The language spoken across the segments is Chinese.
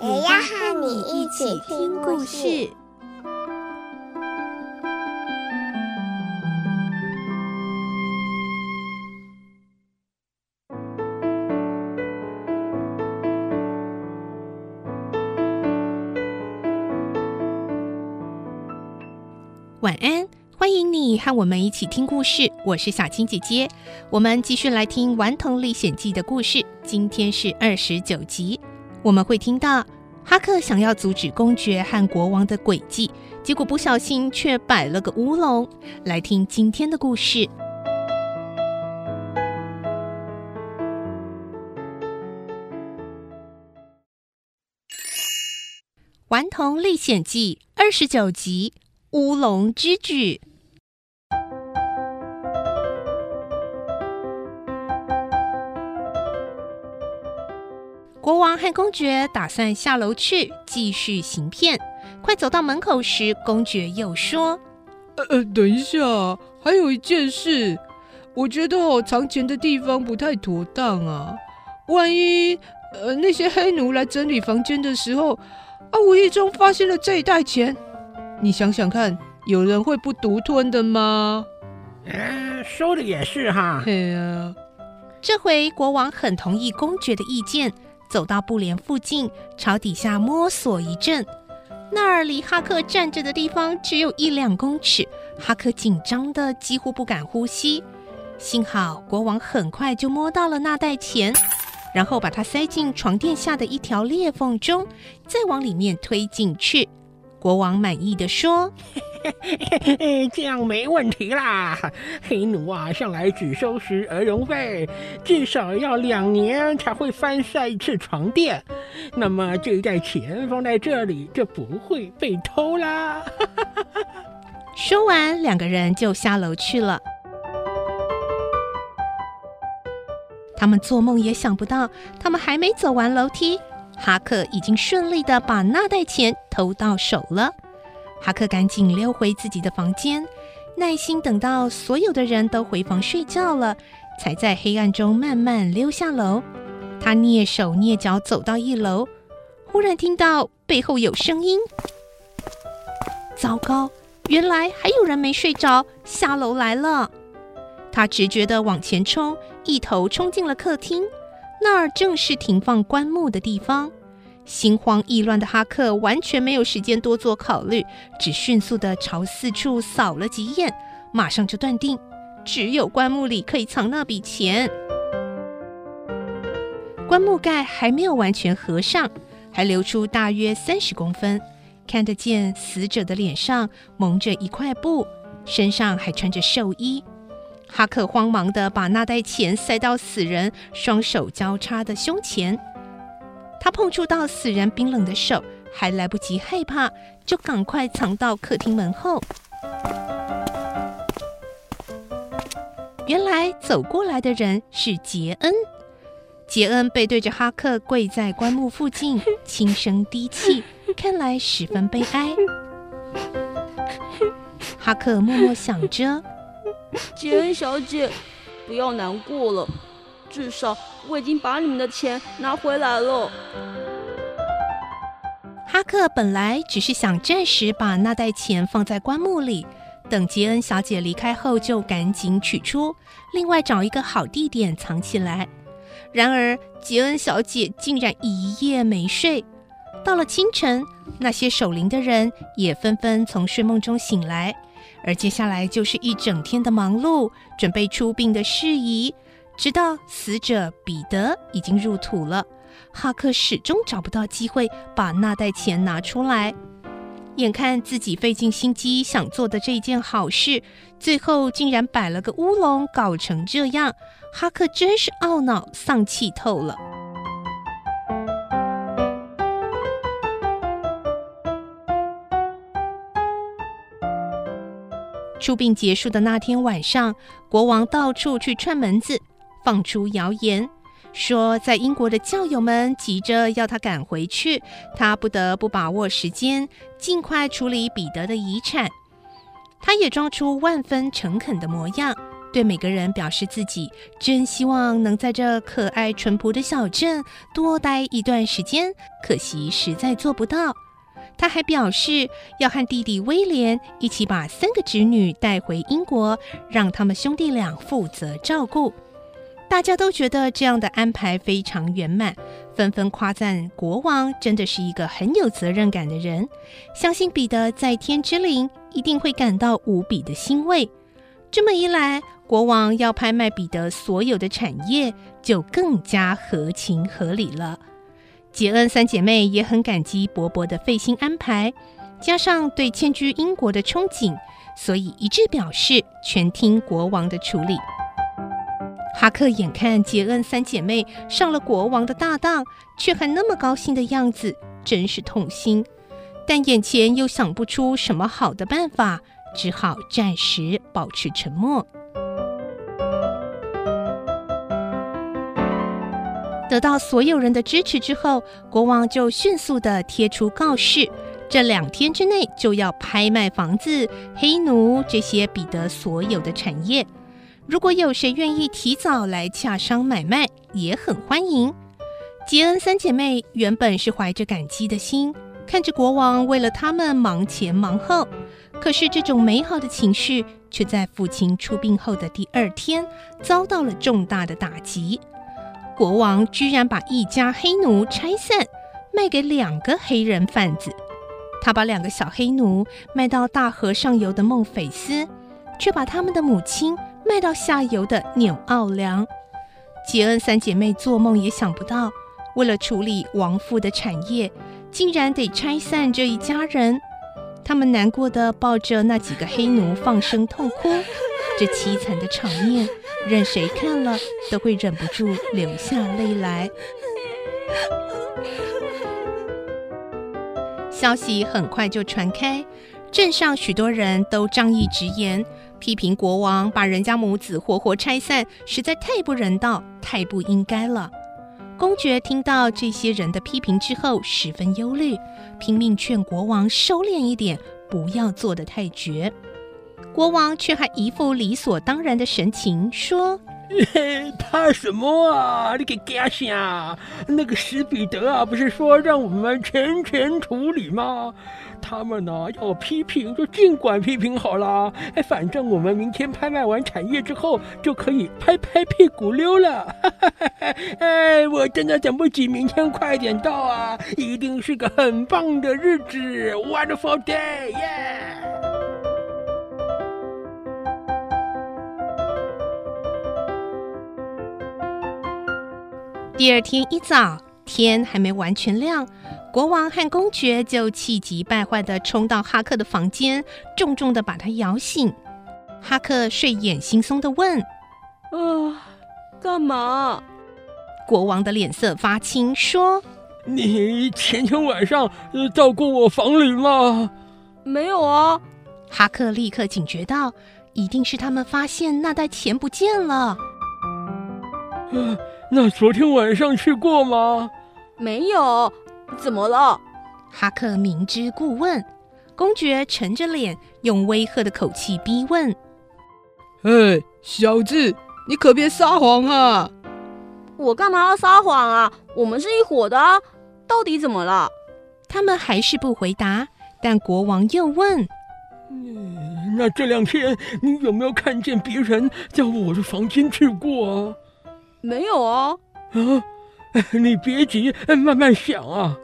也要和你一起听故事。晚安，欢迎你和我们一起听故事。我是小青姐姐，我们继续来听《顽童历险记》的故事。今天是二十九集，我们会听到哈克想要阻止公爵和国王的诡计，结果不小心却摆了个乌龙。来听今天的故事，《顽童历险记》二十九集。乌龙之举。国王和公爵打算下楼去继续行骗。快走到门口时，公爵又说：“呃呃，等一下，还有一件事，我觉得我，藏钱的地方不太妥当啊。万一呃那些黑奴来整理房间的时候，啊，无意中发现了这一袋钱。”你想想看，有人会不独吞的吗？嗯，说的也是哈。对啊，这回国王很同意公爵的意见，走到布帘附近，朝底下摸索一阵。那儿离哈克站着的地方只有一两公尺，哈克紧张得几乎不敢呼吸。幸好国王很快就摸到了那袋钱，然后把它塞进床垫下的一条裂缝中，再往里面推进去。国王满意的说：“ 这样没问题啦。黑奴啊，向来只收拾儿童费，至少要两年才会翻晒一次床垫。那么这一袋钱放在这里就不会被偷啦。”说完，两个人就下楼去了。他们做梦也想不到，他们还没走完楼梯。哈克已经顺利的把那袋钱偷到手了。哈克赶紧溜回自己的房间，耐心等到所有的人都回房睡觉了，才在黑暗中慢慢溜下楼。他蹑手蹑脚走到一楼，忽然听到背后有声音。糟糕，原来还有人没睡着，下楼来了。他直觉地往前冲，一头冲进了客厅。那儿正是停放棺木的地方，心慌意乱的哈克完全没有时间多做考虑，只迅速地朝四处扫了几眼，马上就断定只有棺木里可以藏那笔钱。棺木盖还没有完全合上，还留出大约三十公分，看得见死者的脸上蒙着一块布，身上还穿着寿衣。哈克慌忙地把那袋钱塞到死人双手交叉的胸前，他碰触到死人冰冷的手，还来不及害怕，就赶快藏到客厅门后。原来走过来的人是杰恩，杰恩背对着哈克跪在棺木附近，轻声低泣，看来十分悲哀。哈克默默想着。杰恩小姐，不要难过了，至少我已经把你们的钱拿回来了。哈克本来只是想暂时把那袋钱放在棺木里，等吉恩小姐离开后就赶紧取出，另外找一个好地点藏起来。然而吉恩小姐竟然一夜没睡，到了清晨，那些守灵的人也纷纷从睡梦中醒来。而接下来就是一整天的忙碌，准备出殡的事宜，直到死者彼得已经入土了哈克始终找不到机会把那袋钱拿出来。眼看自己费尽心机想做的这件好事最后竟然摆了个乌龙搞成这样哈克真是懊恼丧气透了。出殡结束的那天晚上国王到处去串门子放出谣言，说在英国的教友们急着要他赶回去，他不得不把握时间，尽快处理彼得的遗产。他也装出万分诚恳的模样，对每个人表示自己真希望能在这可爱淳朴的小镇多待一段时间，可惜实在做不到。他还表示要和弟弟威廉一起把三个侄女带回英国，让他们兄弟俩负责照顾。大家都觉得这样的安排非常圆满，纷纷夸赞国王真的是一个很有责任感的人。相信彼得在天之灵一定会感到无比的欣慰。这么一来，国王要拍卖彼得所有的产业就更加合情合理了。杰恩三姐妹也很感激伯伯的费心安排，加上对迁居英国的憧憬，所以一致表示全听国王的处理。哈克眼看杰恩三姐妹上了国王的大当，却还那么高兴的样子，真是痛心。但眼前又想不出什么好的办法，只好暂时保持沉默。得到所有人的支持之后，国王就迅速地贴出告示：这两天之内就要拍卖房子、黑奴这些彼得所有的产业。如果有谁愿意提早来洽商买卖，也很欢迎。杰恩三姐妹原本是怀着感激的心，看着国王为了他们忙前忙后，可是这种美好的情绪却在父亲出殡后的第二天遭到了重大的打击。国王居然把一家黑奴拆散，卖给两个黑人贩子。他把两个小黑奴卖到大河上游的孟菲斯，却把他们的母亲卖到下游的纽奥良。杰恩三姐妹做梦也想不到，为了处理亡父的产业，竟然得拆散这一家人。他们难过的抱着那几个黑奴，放声痛哭。这凄惨的场面，任谁看了都会忍不住流下泪来。消息很快就传开，镇上许多人都仗义直言，批评国王把人家母子活活拆散，实在太不人道，太不应该了。公爵听到这些人的批评之后，十分忧虑，拼命劝国王收敛一点，不要做得太绝。国王却还一副理所当然的神情，说：“ 嘿怕什么啊？你给干啥？那个史彼得啊，不是说让我们全权处理吗？他们呢、要批评就尽管批评好了。哎，反正我们明天拍卖完产业之后，就可以拍拍屁股溜了。哎，我真的等不及明天快点到啊！一定是个很棒的日子，Wonderful day，耶第二天一早，天还没完全亮，国王和公爵就气急败坏地冲到哈克的房间，重重地把他摇醒。哈克睡眼惺忪地问：“啊，干嘛？”国王的脸色发青，说：“你前天晚上到过我房里吗？”“没有啊。”哈克立刻警觉到，一定是他们发现那袋钱不见了。啊那昨天晚上去过吗？没有，怎么了？哈克明知故问。公爵沉着脸，用威吓的口气逼问：“哎，小子，你可别撒谎啊！”“我干嘛要撒谎啊？我们是一伙的啊，到底怎么了？”他们还是不回答。但国王又问：“嗯，那这两天你有没有看见别人在我的房间去过啊？”没有哦，啊，你别急，慢慢想啊。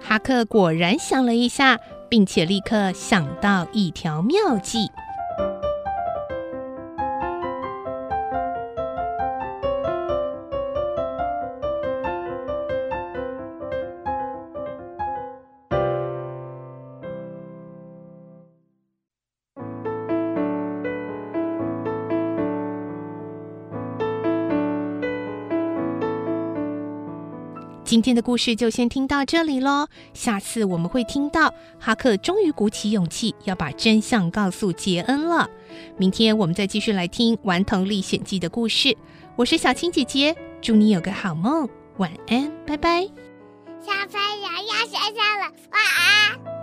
哈克果然想了一下，并且立刻想到一条妙计。今天的故事就先听到这里喽，下次我们会听到哈克终于鼓起勇气要把真相告诉杰恩了。明天我们再继续来听《顽童历险记》的故事。我是小青姐姐，祝你有个好梦，晚安，拜拜。小朋友要睡觉了，晚安。